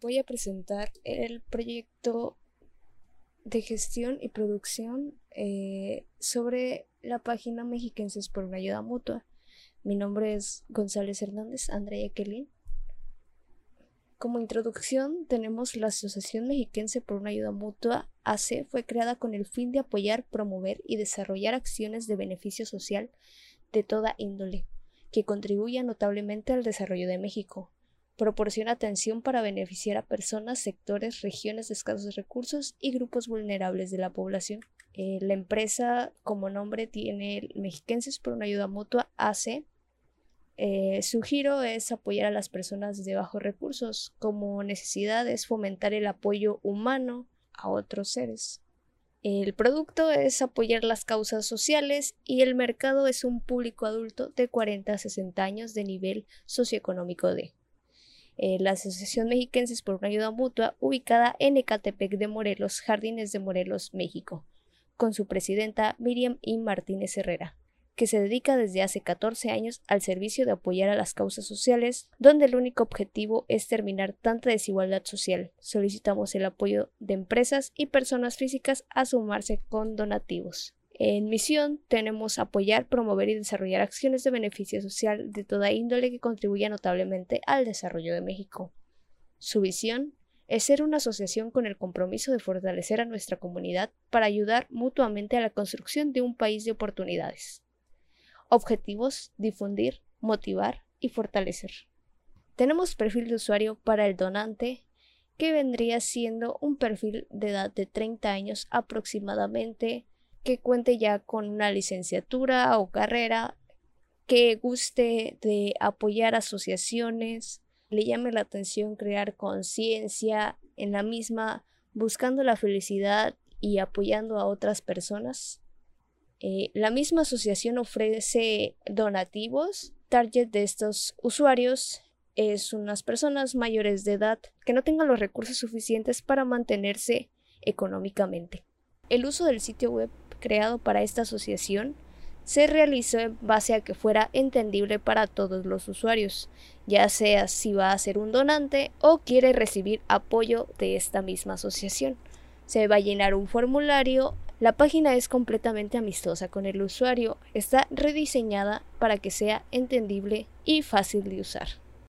voy a presentar el proyecto de gestión y producción eh, sobre la página Mexiquenses por una ayuda mutua. Mi nombre es González Hernández, Andrea Kelly. Como introducción tenemos la Asociación Mexiquense por una ayuda mutua AC fue creada con el fin de apoyar, promover y desarrollar acciones de beneficio social de toda índole que contribuyan notablemente al desarrollo de México, proporciona atención para beneficiar a personas, sectores, regiones de escasos recursos y grupos vulnerables de la población. Eh, la empresa como nombre tiene Mexiquenses por una ayuda mutua AC. Eh, su giro es apoyar a las personas de bajos recursos, como necesidad es fomentar el apoyo humano a otros seres. El producto es apoyar las causas sociales y el mercado es un público adulto de 40 a 60 años de nivel socioeconómico D. Eh, la Asociación Mexiquenses por una Ayuda Mutua, ubicada en Ecatepec de Morelos, Jardines de Morelos, México, con su presidenta Miriam I. Martínez Herrera, que se dedica desde hace 14 años al servicio de apoyar a las causas sociales, donde el único objetivo es terminar tanta desigualdad social. Solicitamos el apoyo de empresas y personas físicas a sumarse con donativos. En misión tenemos apoyar, promover y desarrollar acciones de beneficio social de toda índole que contribuyan notablemente al desarrollo de México. Su visión es ser una asociación con el compromiso de fortalecer a nuestra comunidad para ayudar mutuamente a la construcción de un país de oportunidades. Objetivos, difundir, motivar y fortalecer. Tenemos perfil de usuario para el donante, que vendría siendo un perfil de edad de 30 años aproximadamente, que cuente ya con una licenciatura o carrera, que guste de apoyar asociaciones, le llame la atención crear conciencia en la misma, buscando la felicidad y apoyando a otras personas. Eh, la misma asociación ofrece donativos. Target de estos usuarios es unas personas mayores de edad que no tengan los recursos suficientes para mantenerse económicamente. El uso del sitio web creado para esta asociación se realizó en base a que fuera entendible para todos los usuarios, ya sea si va a ser un donante o quiere recibir apoyo de esta misma asociación. Se va a llenar un formulario, la página es completamente amistosa con el usuario, está rediseñada para que sea entendible y fácil de usar.